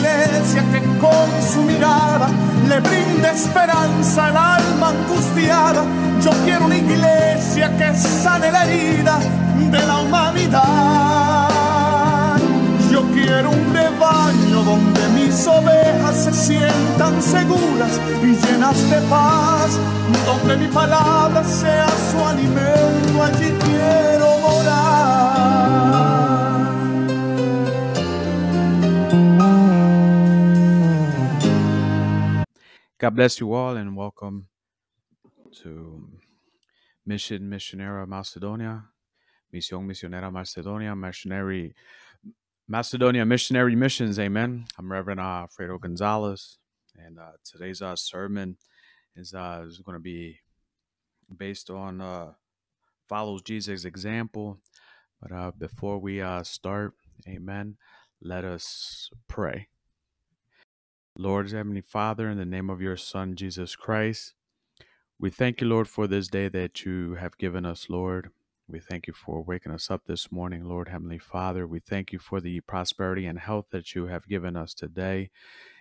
Iglesia que con su mirada le brinde esperanza al alma angustiada. Yo quiero una iglesia que sane la herida de la humanidad. Yo quiero un rebaño donde mis ovejas se sientan seguras y llenas de paz, donde mi palabra sea su alimento, allí quiero morar. God bless you all and welcome to Mission Missionera Macedonia, Misión Misionera Macedonia, Missionary Macedonia Missionary Missions. Amen. I'm Reverend Alfredo Gonzalez, and uh, today's uh, sermon is uh, is going to be based on uh, follows Jesus' example. But uh, before we uh, start, Amen. Let us pray. Lord Heavenly Father, in the name of your Son, Jesus Christ, we thank you, Lord, for this day that you have given us, Lord. We thank you for waking us up this morning, Lord Heavenly Father. We thank you for the prosperity and health that you have given us today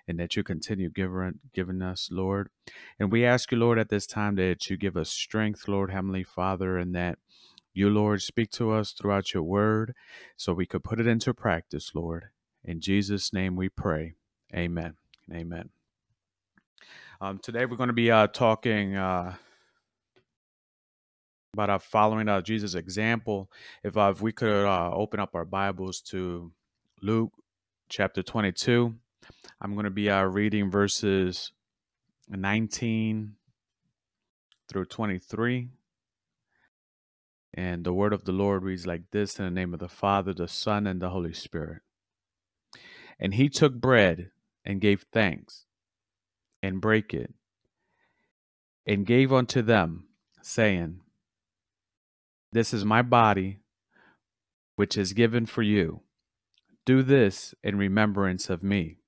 and that you continue giving, giving us, Lord. And we ask you, Lord, at this time that you give us strength, Lord Heavenly Father, and that you, Lord, speak to us throughout your word so we could put it into practice, Lord. In Jesus' name we pray. Amen. Amen. Um, today we're going to be uh, talking uh, about uh, following uh, Jesus' example. If, uh, if we could uh, open up our Bibles to Luke chapter 22, I'm going to be uh, reading verses 19 through 23. And the word of the Lord reads like this in the name of the Father, the Son, and the Holy Spirit. And he took bread and gave thanks, and brake it, and gave unto them, saying, This is my body, which is given for you. Do this in remembrance of me.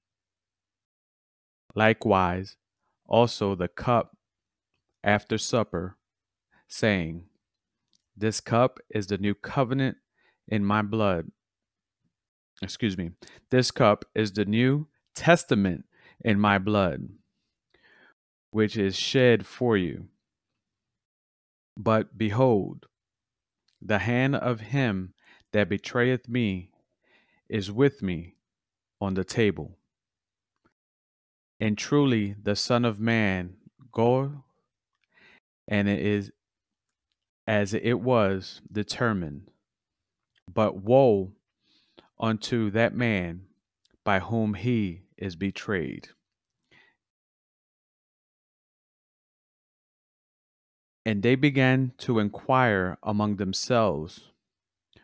Likewise, also the cup after supper, saying, This cup is the new covenant in my blood. Excuse me. This cup is the new testament in my blood, which is shed for you. But behold, the hand of him that betrayeth me is with me on the table. And truly the Son of Man goeth, and it is as it was determined. But woe unto that man by whom he is betrayed. And they began to inquire among themselves,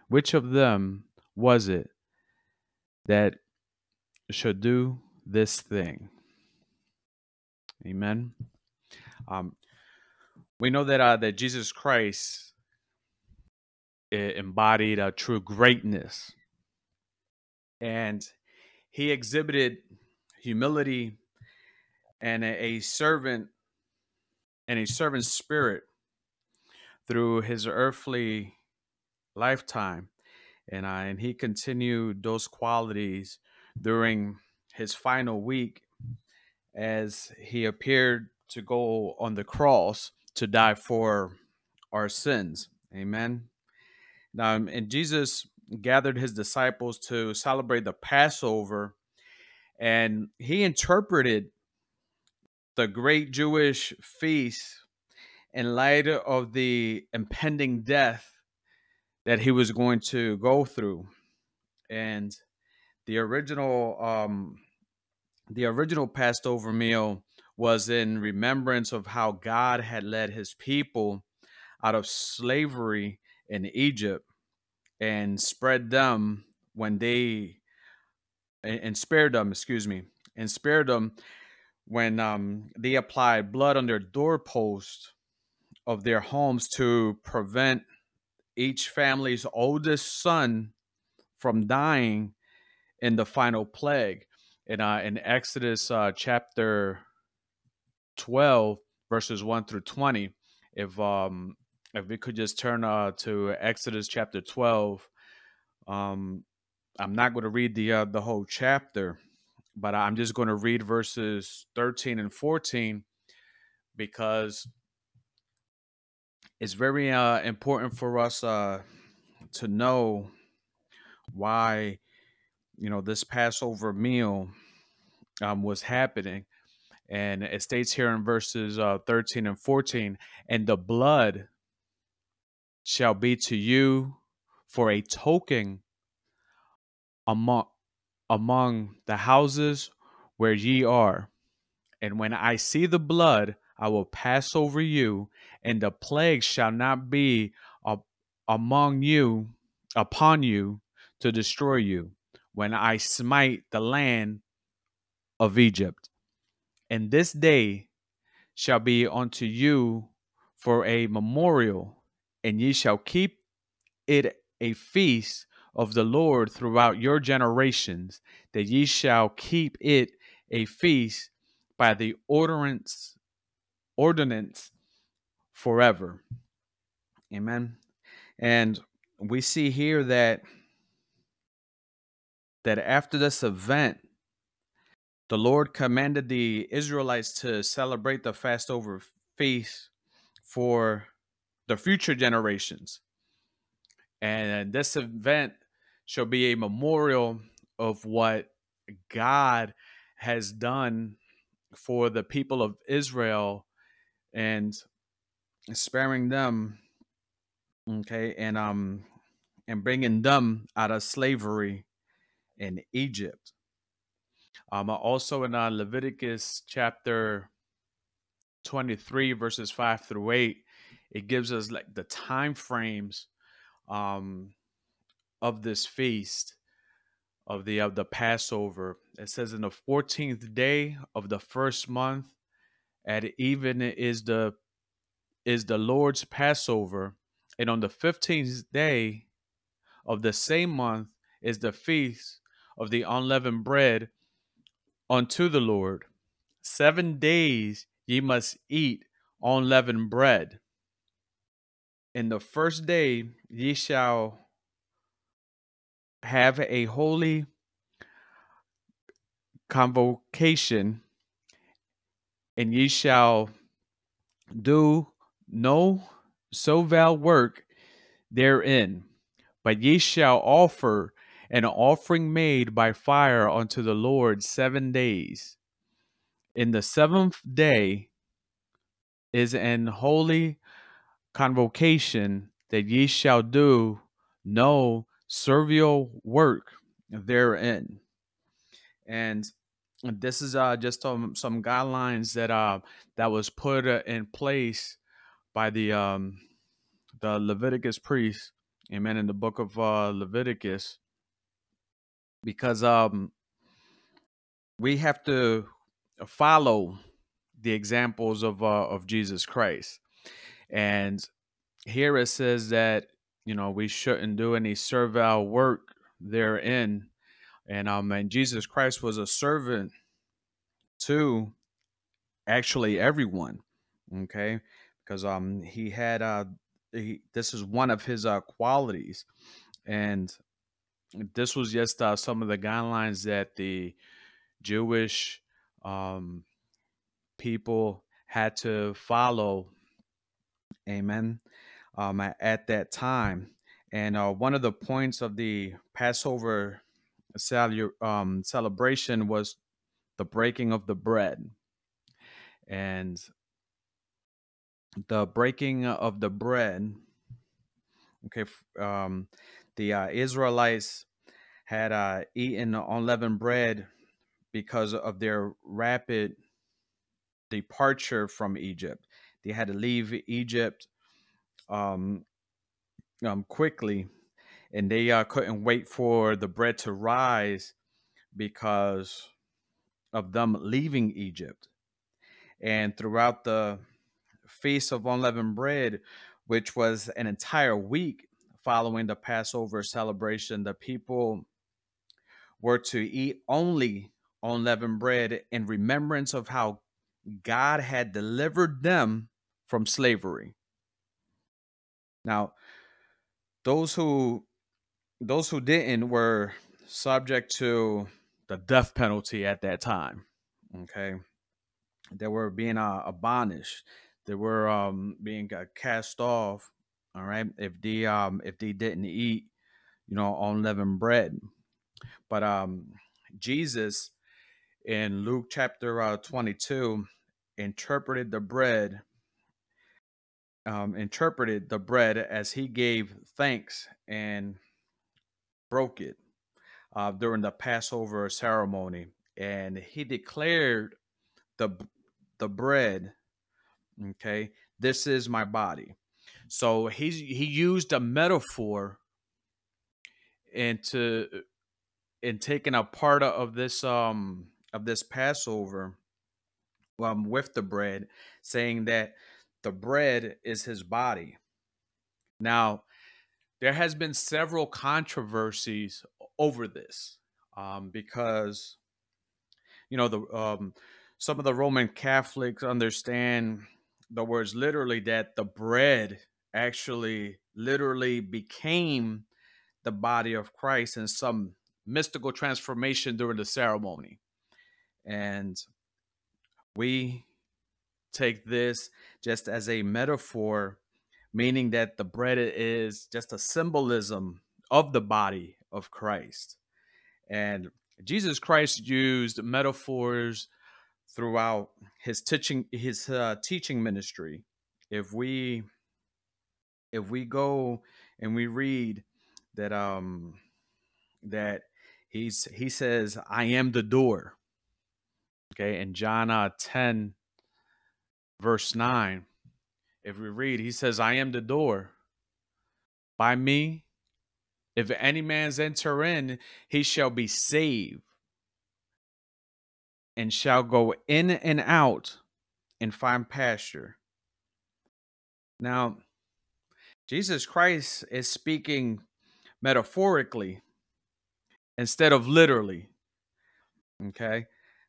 which of them was it that should do this thing? Amen. Um, we know that uh, that Jesus Christ embodied a true greatness, and he exhibited humility and a, a servant and a servant spirit through his earthly lifetime and uh, and he continued those qualities during his final week as he appeared to go on the cross to die for our sins. Amen. Now, and Jesus gathered his disciples to celebrate the Passover, and he interpreted the great Jewish feast in light of the impending death that he was going to go through. And the original um the original Passover meal was in remembrance of how God had led his people out of slavery in Egypt and spread them when they and spared them, excuse me, and spared them when um, they applied blood on their doorpost of their homes to prevent each family's oldest son from dying in the final plague. In, uh, in Exodus uh, chapter 12, verses 1 through 20, if um, if we could just turn uh, to Exodus chapter 12. Um, I'm not going to read the uh, the whole chapter, but I'm just going to read verses 13 and 14 because it's very uh, important for us uh, to know why you know this Passover meal um, was happening. And it states here in verses uh, 13 and 14, and the blood shall be to you for a token among among the houses where ye are. And when I see the blood, I will pass over you, and the plague shall not be among you upon you to destroy you when I smite the land of Egypt. And this day shall be unto you for a memorial and ye shall keep it a feast of the Lord throughout your generations, that ye shall keep it a feast by the ordinance ordinance forever. Amen. And we see here that that after this event the Lord commanded the Israelites to celebrate the Passover feast for the future generations. And this event shall be a memorial of what God has done for the people of Israel and sparing them okay and um and bringing them out of slavery in Egypt. Um also in uh, Leviticus chapter 23 verses 5 through 8 it gives us like the time frames um, of this feast of the of the Passover. It says in the 14th day of the first month at even is the is the Lord's Passover and on the 15th day of the same month is the feast of the unleavened bread unto the Lord. 7 days ye must eat unleavened bread in the first day ye shall have a holy convocation, and ye shall do no servile work therein, but ye shall offer an offering made by fire unto the Lord seven days. In the seventh day is an holy convocation that ye shall do no servile work therein. And this is uh, just some, some guidelines that uh, that was put uh, in place by the um, the Leviticus priest, amen, in the book of uh, Leviticus, because um, we have to follow the examples of uh, of Jesus Christ. And here it says that, you know, we shouldn't do any servile work therein. And um and Jesus Christ was a servant to actually everyone. Okay. Because um he had uh he, this is one of his uh qualities. And this was just uh, some of the guidelines that the Jewish um, people had to follow. Amen. Um, at, at that time, and uh, one of the points of the Passover um, celebration was the breaking of the bread, and the breaking of the bread. Okay, um, the uh, Israelites had uh, eaten unleavened bread because of their rapid departure from Egypt. They had to leave Egypt um, um, quickly, and they uh, couldn't wait for the bread to rise because of them leaving Egypt. And throughout the Feast of Unleavened Bread, which was an entire week following the Passover celebration, the people were to eat only unleavened bread in remembrance of how God had delivered them from slavery. Now, those who those who didn't were subject to the death penalty at that time. Okay, they were being uh, abolished. They were um, being uh, cast off. All right, if they um, if they didn't eat, you know, unleavened bread. But um, Jesus in Luke chapter uh, 22 interpreted the bread um, interpreted the bread as he gave thanks and broke it uh, during the Passover ceremony, and he declared the the bread. Okay, this is my body. So he he used a metaphor into in taking a part of this um of this Passover um, with the bread, saying that the bread is his body. Now, there has been several controversies over this um, because, you know, the um, some of the Roman Catholics understand the words literally that the bread actually literally became the body of Christ in some mystical transformation during the ceremony. And we take this just as a metaphor, meaning that the bread is just a symbolism of the body of Christ. And Jesus Christ used metaphors throughout his teaching his uh, teaching ministry. If we if we go and we read that um that he's he says I am the door. Okay, in John uh, 10 verse 9, if we read, he says, I am the door. By me, if any man's enter in, he shall be saved and shall go in and out and find pasture. Now, Jesus Christ is speaking metaphorically instead of literally. Okay?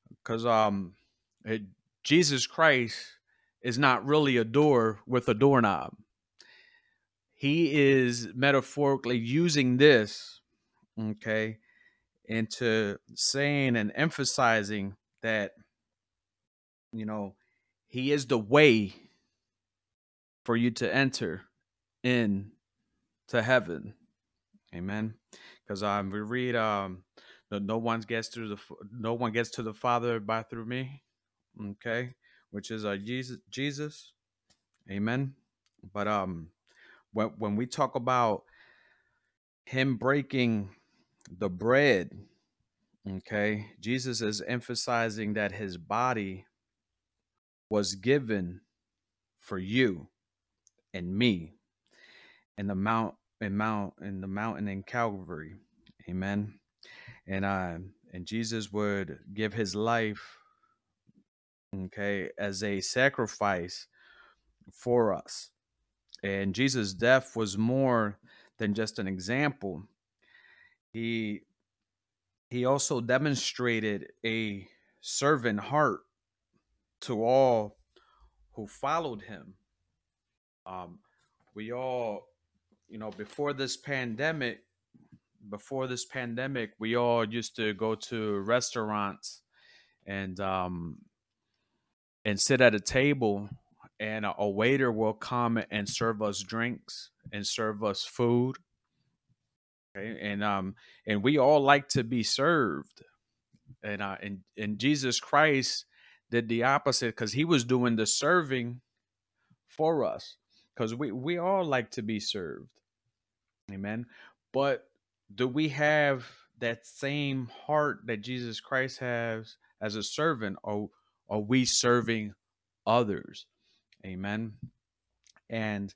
Because um it, Jesus Christ is not really a door with a doorknob. He is metaphorically using this, okay, into saying and emphasizing that, you know, he is the way for you to enter in to heaven. Amen. Because um, we read um, no one gets to the no one gets to the Father by through me. Okay, which is uh, Jesus. Jesus. Amen. But um, when when we talk about him breaking the bread, okay, Jesus is emphasizing that his body was given for you and me in the mount in mount in the mountain in Calvary. Amen. And uh and Jesus would give his life okay, as a sacrifice for us. And Jesus' death was more than just an example. He he also demonstrated a servant heart to all who followed him. Um, we all, you know, before this pandemic, before this pandemic, we all used to go to restaurants and um and sit at a table and a, a waiter will come and serve us drinks and serve us food. Okay? And um and we all like to be served. And uh and, and Jesus Christ did the opposite because he was doing the serving for us. Because we, we all like to be served. Amen. But do we have that same heart that Jesus Christ has as a servant? Or are we serving others? Amen. And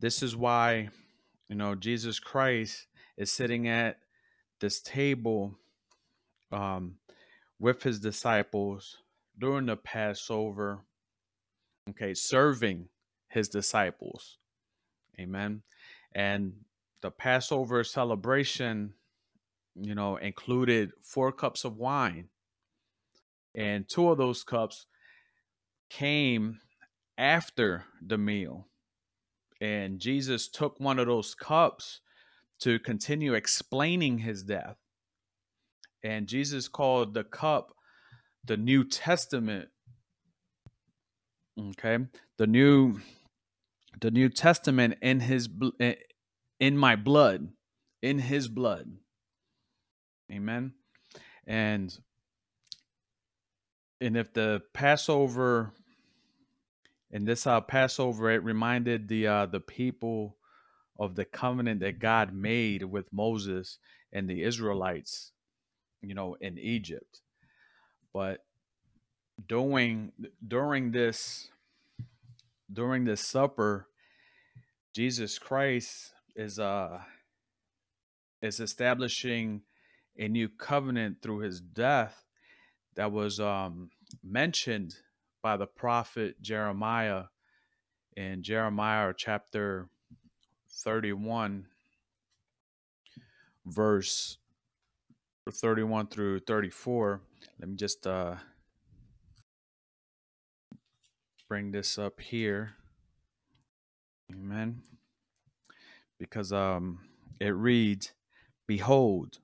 this is why, you know, Jesus Christ is sitting at this table um, with his disciples during the Passover, okay, serving his disciples. Amen. And the Passover celebration, you know, included four cups of wine. And two of those cups came after the meal. And Jesus took one of those cups to continue explaining his death. And Jesus called the cup the New Testament. Okay, the new, the New Testament in his in my blood, in His blood. Amen. And and if the Passover and this uh Passover, it reminded the uh the people of the covenant that God made with Moses and the Israelites, you know, in Egypt. But during during this during this supper, Jesus Christ is uh is establishing a new covenant through his death that was um mentioned by the prophet Jeremiah in Jeremiah chapter 31 verse 31 through 34 let me just uh, bring this up here. Amen. Because um, it reads, Behold,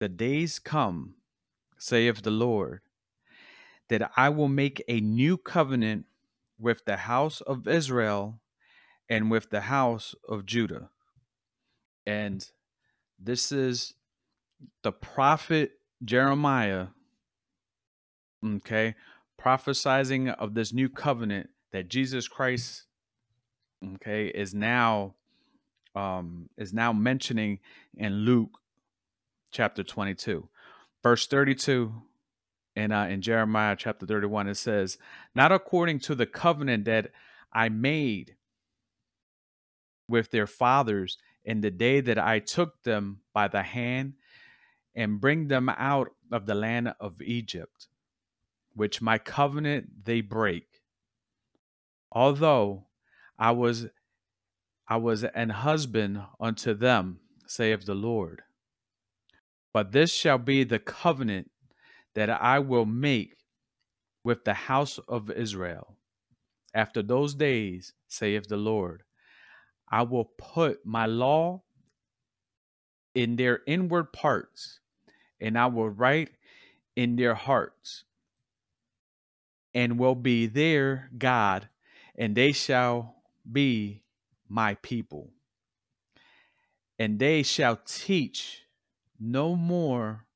the days come, saith the Lord, that I will make a new covenant with the house of Israel and with the house of Judah. And this is the prophet Jeremiah, okay, prophesizing of this new covenant that Jesus Christ, okay, is now um is now mentioning in Luke chapter 22. Verse 32 in uh, in Jeremiah chapter 31 it says, "Not according to the covenant that I made with their fathers in the day that I took them by the hand and bring them out of the land of Egypt, which my covenant they break. Although I was I was an husband unto them, saith the Lord. But this shall be the covenant that I will make with the house of Israel. After those days, saith the Lord, I will put my law in their inward parts, and I will write in their hearts, and will be their God, and they shall be my people. And they shall teach no more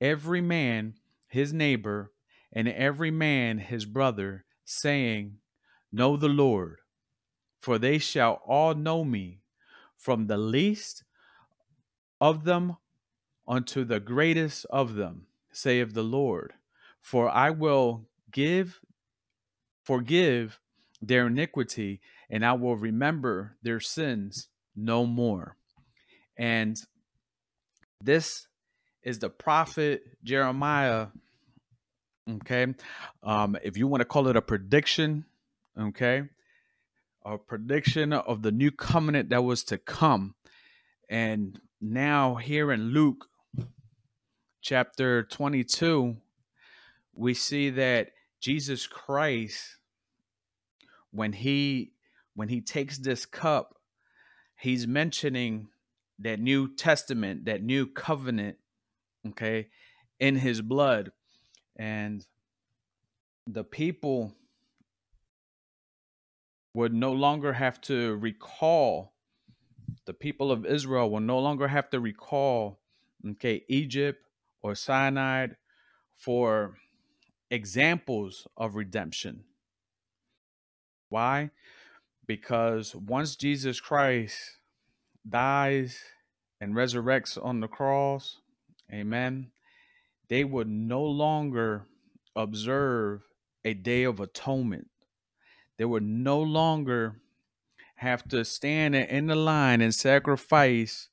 every man his neighbor, and every man his brother, saying, Know the Lord, for they shall all know me, from the least of them unto the greatest of them, saith the Lord. For I will give, forgive their iniquity, and I will remember their sins no more. And this is the prophet Jeremiah. Okay. Um, if you want to call it a prediction, okay, a prediction of the new covenant that was to come. And now, here in Luke chapter 22, we see that Jesus Christ, when he when he takes this cup, he's mentioning that new testament, that new covenant, okay, in his blood. And the people would no longer have to recall, the people of Israel will no longer have to recall, okay, Egypt or Sinai for examples of redemption. Why? Because once Jesus Christ dies and resurrects on the cross, amen, they would no longer observe a day of atonement. They would no longer have to stand in the line and sacrifice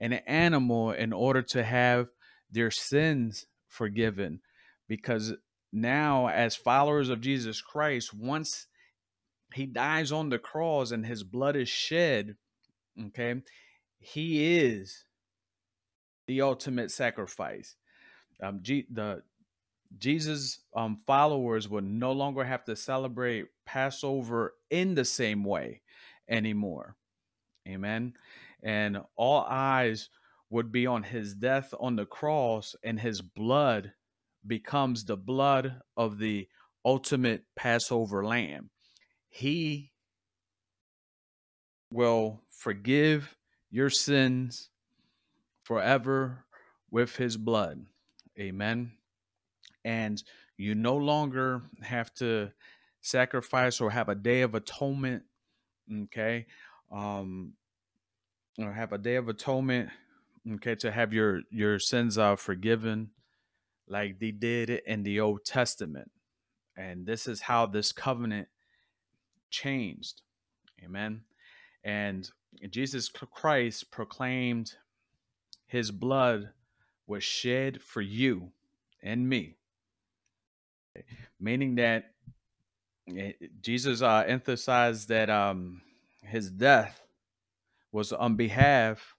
an animal in order to have their sins forgiven. Because now, as followers of Jesus Christ, once he dies on the cross and his blood is shed, okay, he is the ultimate sacrifice. Um, G- the Jesus um, followers would no longer have to celebrate Passover in the same way anymore. Amen. And all eyes would be on his death on the cross, and his blood becomes the blood of the ultimate Passover lamb. He will forgive your sins forever with his blood. Amen. And you no longer have to sacrifice or have a day of atonement. Okay. Um, or have a day of atonement. Okay. To have your, your sins are forgiven like they did it in the Old Testament. And this is how this covenant changed. Amen. And Jesus Christ proclaimed his blood was shed for you and me. Meaning that eh, Jesus uh, emphasized that um, his death was on behalf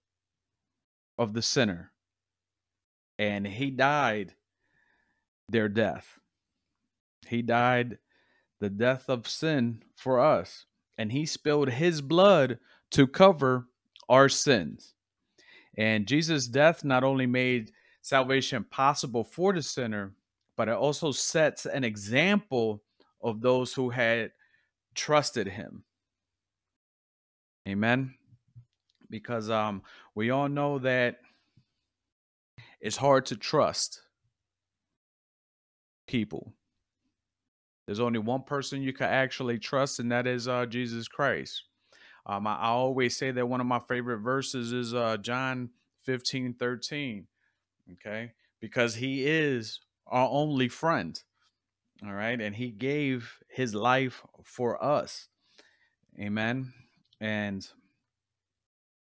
of the sinner. And he died their death. He died the death of sin for us, and he spilled his blood to cover our sins. And Jesus' death not only made salvation possible for the sinner, but it also sets an example of those who had trusted him. Amen. Because um we all know that it's hard to trust people. There's only one person you can actually trust, and that is uh, Jesus Christ. Um, I, always say that one of my favorite verses is uh, John 15, 13. Okay. Because he is our only friend. All right. And he gave his life for us. Amen. And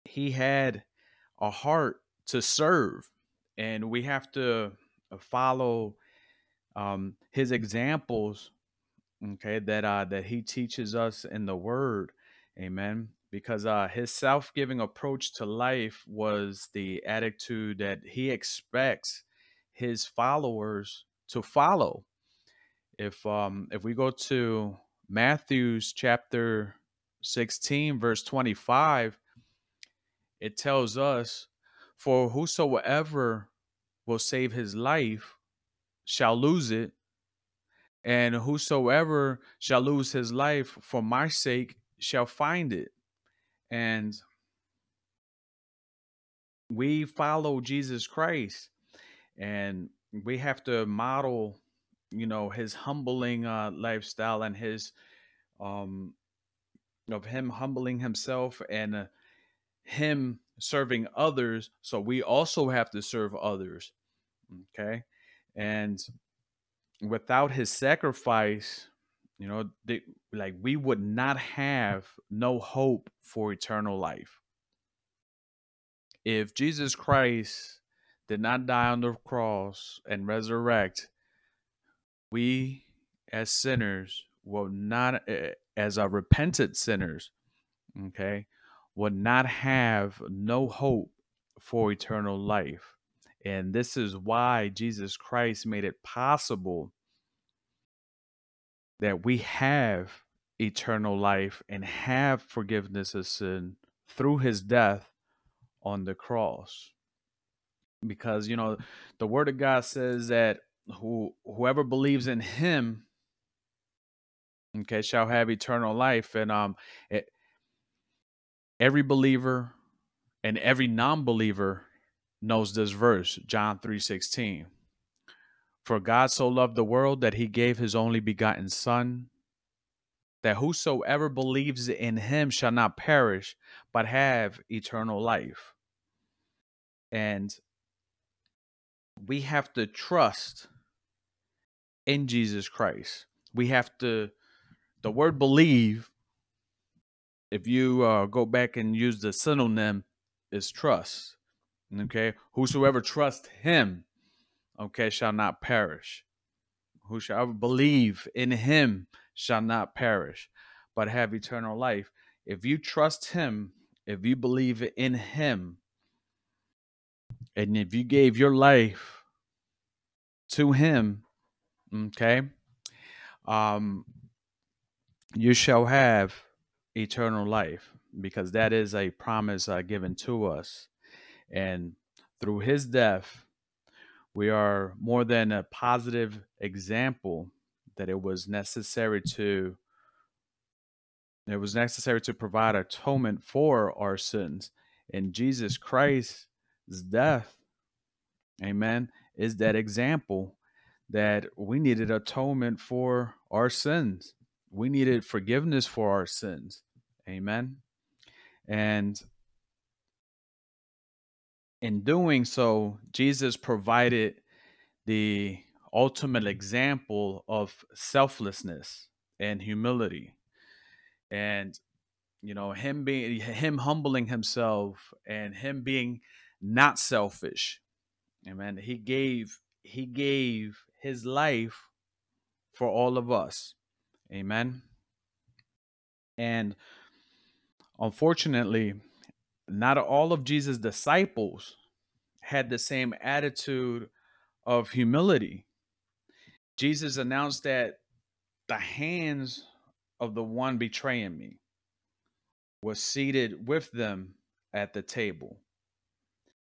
he had a heart to serve. And we have to follow um, his examples okay that uh that he teaches us in the word amen because uh his self-giving approach to life was the attitude that he expects his followers to follow if um if we go to Matthew's chapter 16 verse 25 it tells us for whosoever will save his life shall lose it and whosoever shall lose his life for my sake shall find it. And we follow Jesus Christ and we have to model, you know, his humbling uh, lifestyle and his, um, of him humbling himself and uh, him serving others. So we also have to serve others. Okay. And without his sacrifice, you know, they, like we would not have no hope for eternal life. If Jesus Christ did not die on the cross and resurrect, we as sinners will not, eh, as a repentant sinners, okay, would not have no hope for eternal life. And this is why Jesus Christ made it possible that we have eternal life and have forgiveness of sin through his death on the cross. Because, you know, the word of God says that who whoever believes in him okay shall have eternal life and um it, every believer and every non-believer knows this verse john 3.16 for god so loved the world that he gave his only begotten son that whosoever believes in him shall not perish but have eternal life. And we have to trust in jesus christ. We have to the word believe if you uh, go back and use the synonym is trust. Okay? Whosoever trusts him okay shall not perish. Whosoever believe in him shall not perish but have eternal life. If you trust him if you believe in him and if you gave your life to him okay um you shall have eternal life because that is a promise uh, given to us. And through his death we are more than a positive example that it was necessary to it was necessary to provide atonement for our sins and jesus christ's death amen is that example that we needed atonement for our sins we needed forgiveness for our sins. Amen. And in doing so, Jesus provided the ultimate example of selflessness and humility. And you know, him being him humbling himself and him being not selfish. Amen. He gave he gave his life for all of us. Amen. And unfortunately, not all of Jesus' disciples had the same attitude of humility. Jesus announced that the hands of the one betraying me was seated with them at the table.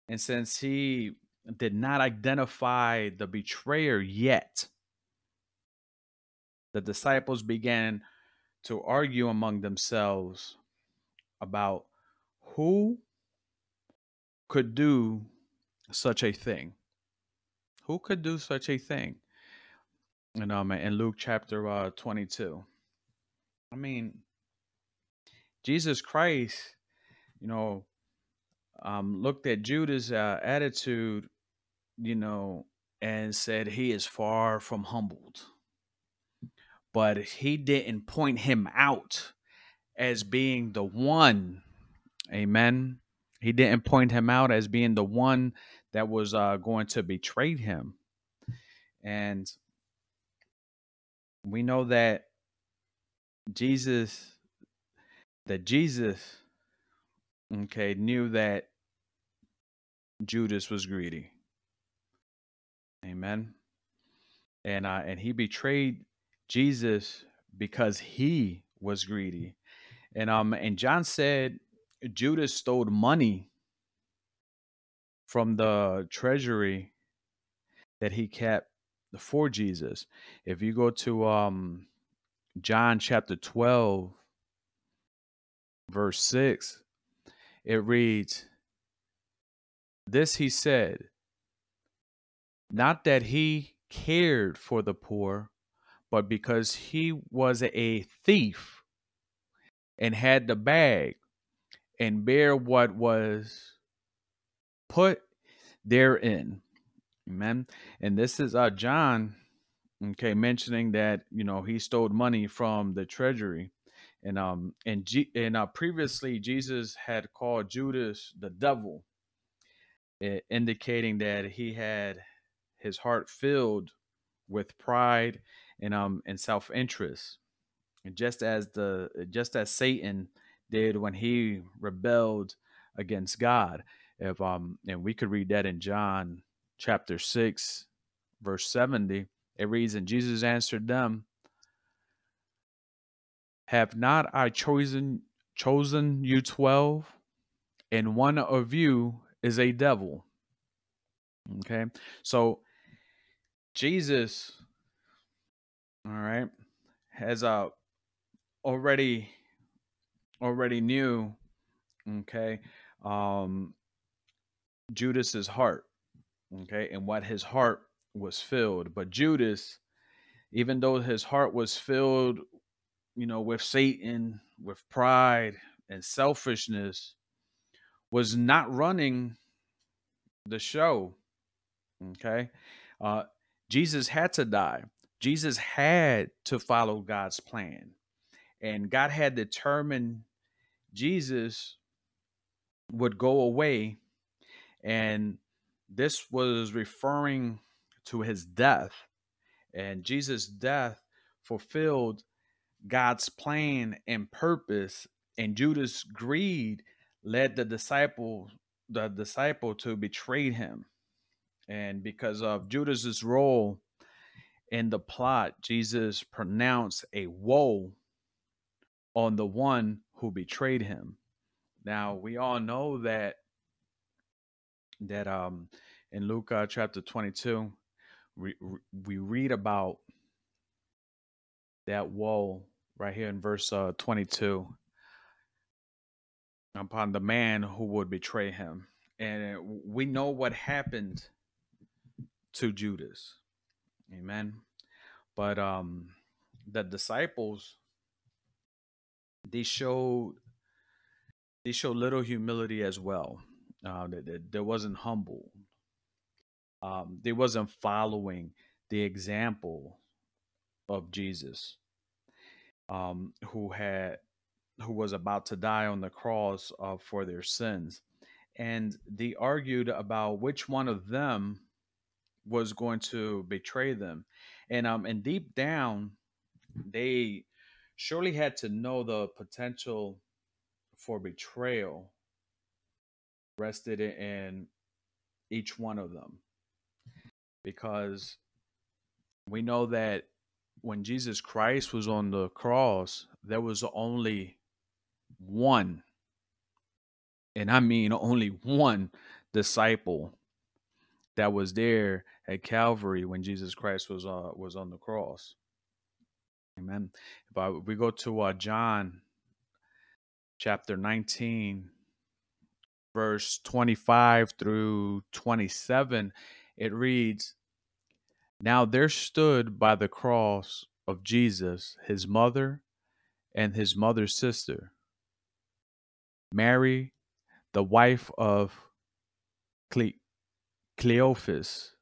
And since he did not identify the betrayer yet, the disciples began to argue among themselves about who could do such a thing. Who could do such a thing? And um, in Luke chapter uh, 22. I mean, Jesus Christ, you know, um, looked at Judas' uh, attitude, you know, and said he is far from humbled but he didn't point him out as being the one. Amen. He didn't point him out as being the one that was uh, going to betray him. And we know that Jesus, that Jesus, okay, knew that Judas was greedy. Amen. And uh, and he betrayed Jesus because he was greedy. And um and John said Judas stole money from the treasury that he kept for Jesus. If you go to um John chapter 12 verse 6 it reads this he said not that he cared for the poor but because he was a thief and had the bag and bear what was put therein. Amen. And this is uh John, okay, mentioning that you know he stole money from the treasury. And um and G- and uh, previously Jesus had called Judas the devil, indicating that he had his heart filled with pride and um and self interest, and just as the just as Satan did when he rebelled against God. If um and we could read that in John chapter six, verse seventy. It reads, and Jesus answered them, Have not I chosen chosen you twelve, and one of you is a devil. Okay. So Jesus, all right, has uh, already already knew, okay, um, Judas's heart, okay, and what his heart was filled. But Judas, even though his heart was filled, you know, with Satan, with pride and selfishness, was not running the show. Okay. Uh, Jesus had to die. Jesus had to follow God's plan. And God had determined Jesus would go away. And this was referring to his death. And Jesus' death fulfilled God's plan and purpose. And Judas' greed led the disciple, the disciple to betray him. And because of Judas's role in the plot, Jesus pronounced a woe on the one who betrayed him. Now we all know that that um in Luke uh, chapter 22 we we read about that woe right here in verse uh, 22 upon the man who would betray him. And we know what happened to Judas. Amen? But um the disciples they showed they showed little humility as well. Uh, they, they, wasn't humble. Um, they wasn't following the example of Jesus, um, who had who was about to die on the cross uh, for their sins, and they argued about which one of them was going to betray them, and um, and deep down, they surely had to know the potential for betrayal rested in each one of them. Because we know that when Jesus Christ was on the cross, there was only one, and I mean only one disciple that was there at Calvary when Jesus Christ was uh, was on the cross. Amen. But we go to uh, John chapter 19, verse 25 through 27, it reads Now there stood by the cross of Jesus his mother and his mother's sister, Mary, the wife of Cle- Cleophas,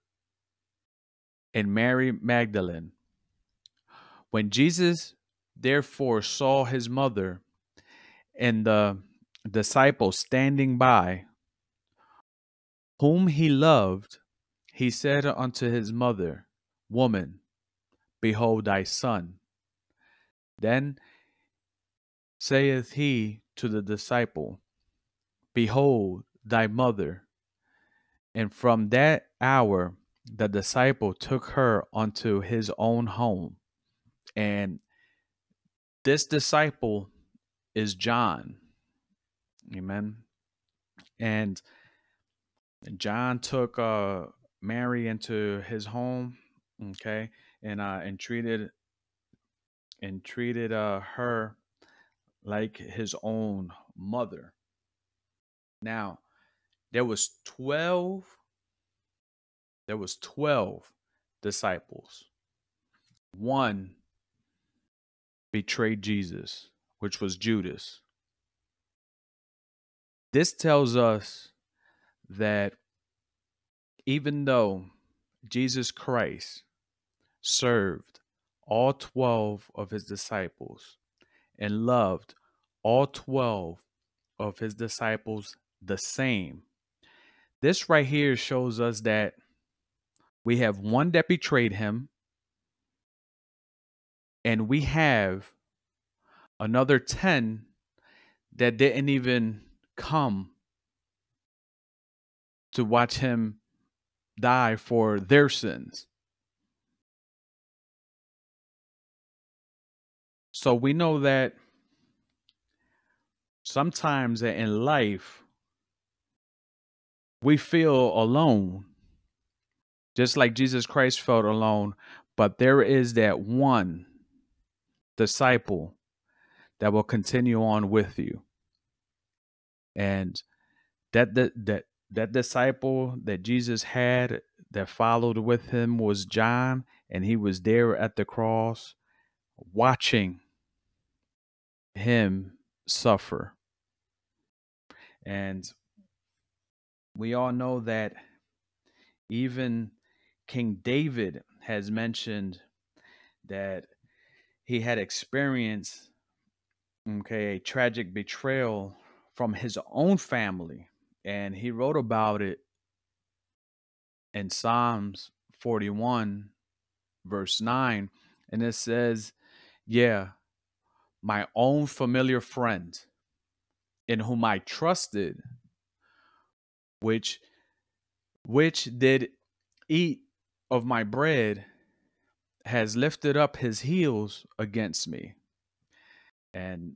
and Mary Magdalene. When Jesus therefore saw his mother and the disciples standing by, whom he loved, he said unto his mother, Woman, behold thy son. Then saith he to the disciple, Behold thy mother. And from that hour the disciple took her unto his own home. And this disciple is John. Amen. And John took uh, Mary into his home, okay, and uh, and treated and treated uh, her like his own mother. Now, there was 12 there was 12 disciples. One betrayed Jesus which was Judas. This tells us that even though Jesus Christ served all 12 of his disciples and loved all 12 of his disciples the same, this right here shows us that we have one that betrayed him, and we have another 10 that didn't even come to watch him die for their sins. So we know that sometimes in life we feel alone, just like Jesus Christ felt alone, but there is that one disciple that will continue on with you. And that that that, that disciple that Jesus had that followed with him was John, and he was there at the cross watching him suffer. And we all know that even King David has mentioned that he had experienced okay a tragic betrayal from his own family and he wrote about it in Psalms 41 verse 9 and it says yeah my own familiar friend in whom I trusted which which did eat of my bread has lifted up his heels against me. And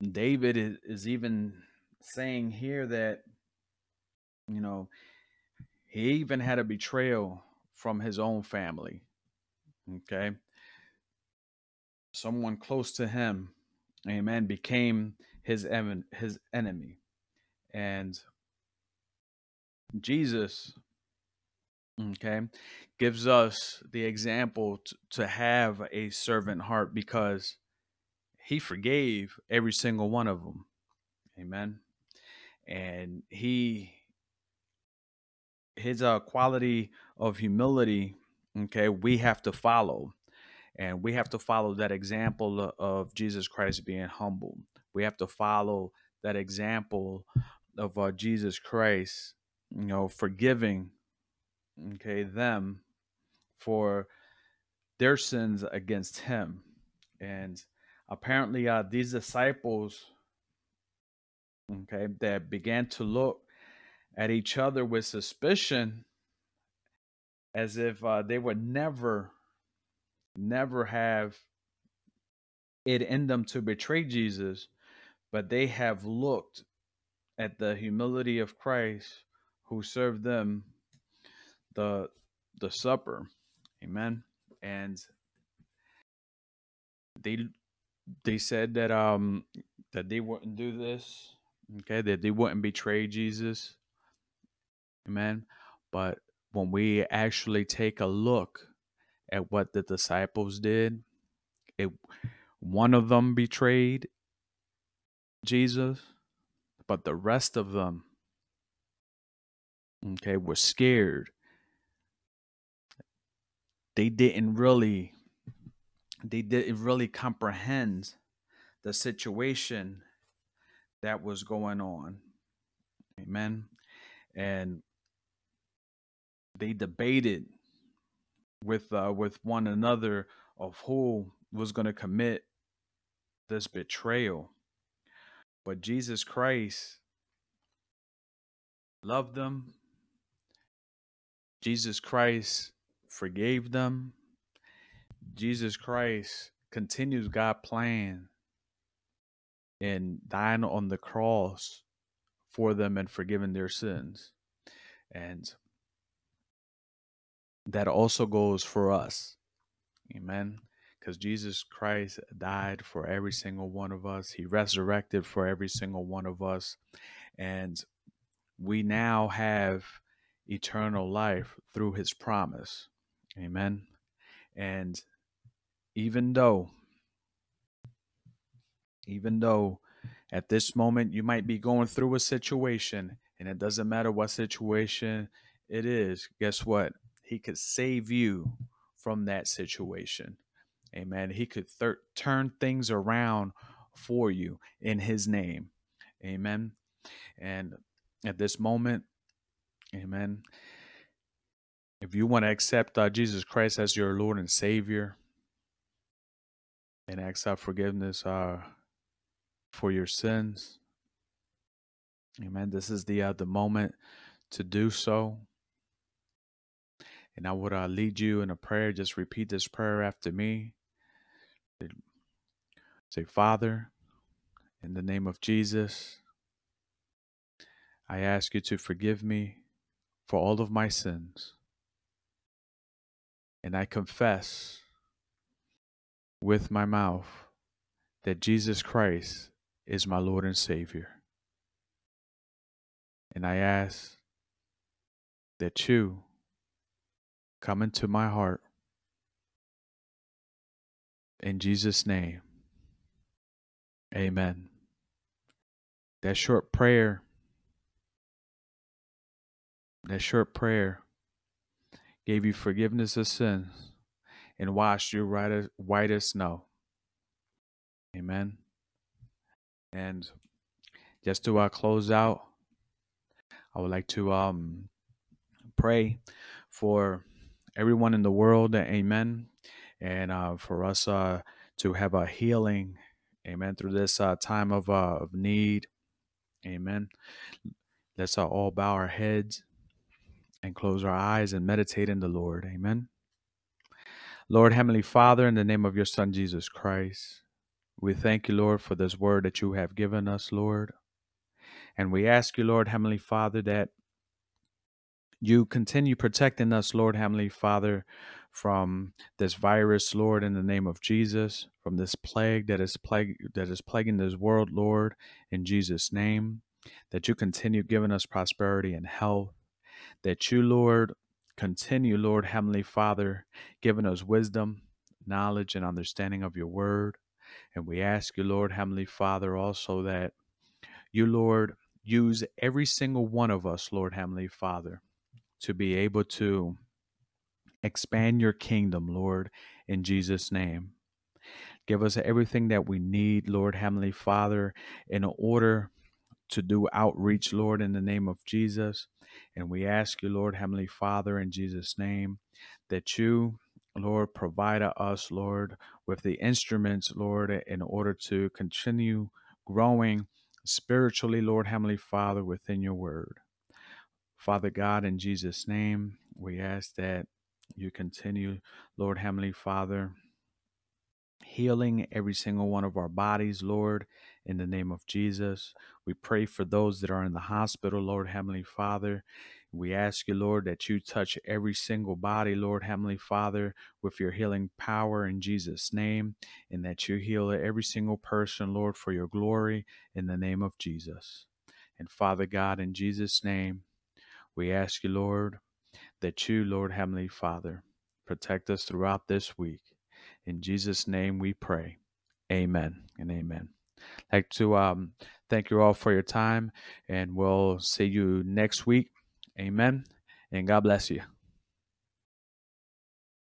David is, even saying here that you know he even had a betrayal from his own family okay? Someone close to him amen became his his enemy. And Jesus, okay, gives us the example t- to have a servant heart because he forgave every single one of them. Amen. And he, his uh, quality of humility, okay, we have to follow. And we have to follow that example of Jesus Christ being humble. We have to follow that example of uh, Jesus Christ you know, forgiving, okay, them for their sins against him. And apparently, uh, these disciples, okay, that began to look at each other with suspicion as if uh, they would never, never have it in them to betray Jesus, but they have looked at the humility of Christ who served them the the supper. Amen. And they they said that um that they wouldn't do this. Okay, that they wouldn't betray Jesus. Amen. But when we actually take a look at what the disciples did, it one of them betrayed Jesus, but the rest of them okay, were scared. They didn't really they didn't really comprehend the situation that was going on. Amen. And they debated with uh, with one another of who was going to commit this betrayal. But Jesus Christ loved them Jesus Christ forgave them. Jesus Christ continues God's plan in dying on the cross for them and forgiving their sins. And that also goes for us. Amen. Because Jesus Christ died for every single one of us, He resurrected for every single one of us. And we now have eternal life through his promise. Amen. And even though, even though at this moment you might be going through a situation, and it doesn't matter what situation it is, guess what? He could save you from that situation. Amen. He could thir- turn things around for you in his name. Amen. And at this moment, Amen. If you want to accept uh, Jesus Christ as your Lord and Savior and accept forgiveness uh, for your sins, Amen. This is the uh, the moment to do so. And I would uh, lead you in a prayer. Just repeat this prayer after me. Say, Father, in the name of Jesus, I ask you to forgive me for all of my sins. And I confess with my mouth that Jesus Christ is my Lord and Savior. And I ask that you come into my heart. In Jesus' name, amen. That short prayer, that short prayer gave you forgiveness of sins and washed you white as, white as snow. Amen. And just to uh, close out, I would like to um, pray for everyone in the world. Amen. And uh, for us uh, to have a healing. Amen. Through this uh, time of, uh, of need. Amen. Let's uh, all bow our heads and close our eyes and meditate in the Lord. Amen. Lord, Heavenly Father, in the name of your Son, Jesus Christ, we thank you, Lord, for this word that you have given us, Lord. And we ask you, Lord, Heavenly Father, that you continue protecting us, Lord, Heavenly Father, from this virus, Lord, in the name of Jesus, from this plague that is plague that is plaguing this world, Lord, in Jesus' name. That you continue giving us prosperity and health. That you, Lord, continue, Lord, Heavenly Father, giving us wisdom, knowledge, and understanding of your word. And we ask you, Lord, Heavenly Father, also that you, Lord, use every single one of us, Lord, Heavenly Father, to be able to expand your kingdom, Lord, in Jesus' name. Give us everything that we need, Lord, Heavenly Father, in order to do outreach, Lord, in the name of Jesus. And we ask you, Lord, Heavenly Father, in Jesus' name, that you, Lord, provide us, Lord, with the instruments, Lord, in order to continue growing spiritually, Lord, Heavenly Father, within your word. Father God, in Jesus' name, we ask that you continue, Lord, Heavenly Father, healing every single one of our bodies, Lord, in the name of Jesus. We pray for those that are in the hospital, Lord Heavenly Father. We ask you, Lord, that you touch every single body, Lord Heavenly Father, with your healing power in Jesus' name, and that you heal every single person, Lord, for your glory in the name of Jesus. And Father God, in Jesus' name, we ask you, Lord, that you, Lord Heavenly Father, protect us throughout this week. In Jesus' name we pray. Amen and amen. Like to um, thank you all for your time, and we'll see you next week. Amen. And God bless you.